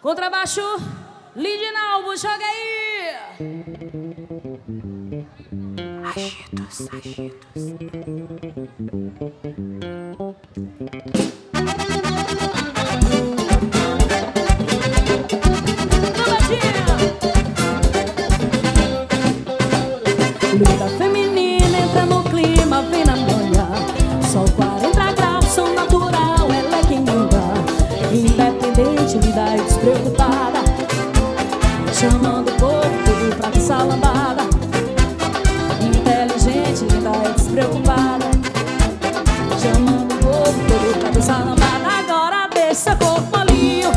Contrabaixo, Lidinalvo, joga aí! Agitos, agitos. Luta linda despreocupada. Chamando o povo pra essa. Inteligente, linda e despreocupada. Chamando o povo pra essa. Agora deixa seu corpo molinho.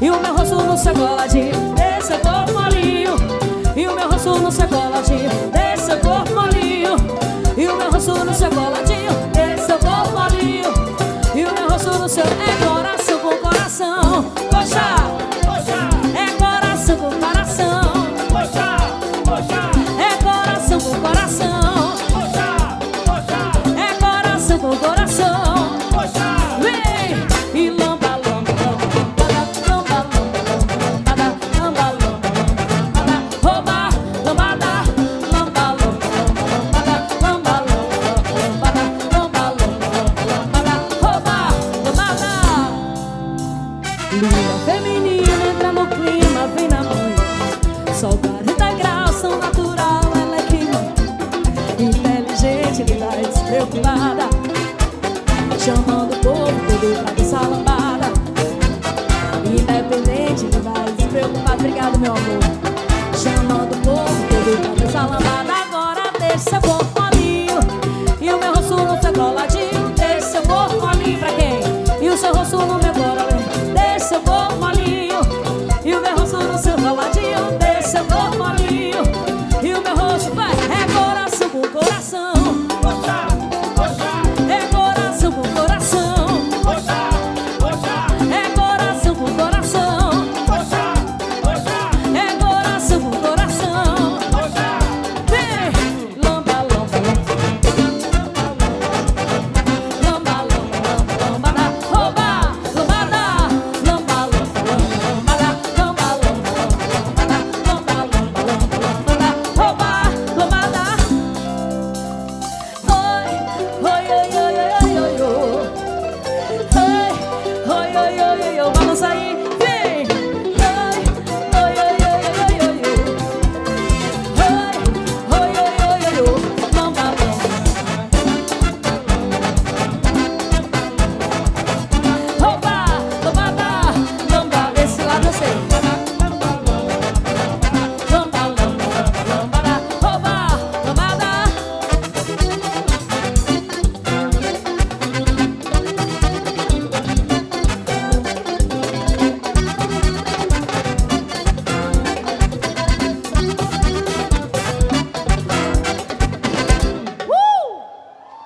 E o meu rosto no seu coladinho. Deixa seu corpo molinho. E o meu rosto no seu coladinho. Deixa seu corpo molinho. E o meu rosto no seu coladinho. Deixa seu corpo molinho. E o meu rosto no seu. feminina entra no clima, vem na manhã. Sol 40 graus, são natural, ela é clima. Inteligente, linda e tá despreocupada. Chamando o povo todo pra dançar lambada. Independente, linda e tá despreocupada. Obrigado, meu amor. Chamando o povo todo pra dançar lambada. Agora deixa seu corpo a. E o meu rosto no seu coladinho. Deixa seu corpo a mil pra quem? E o seu rosto no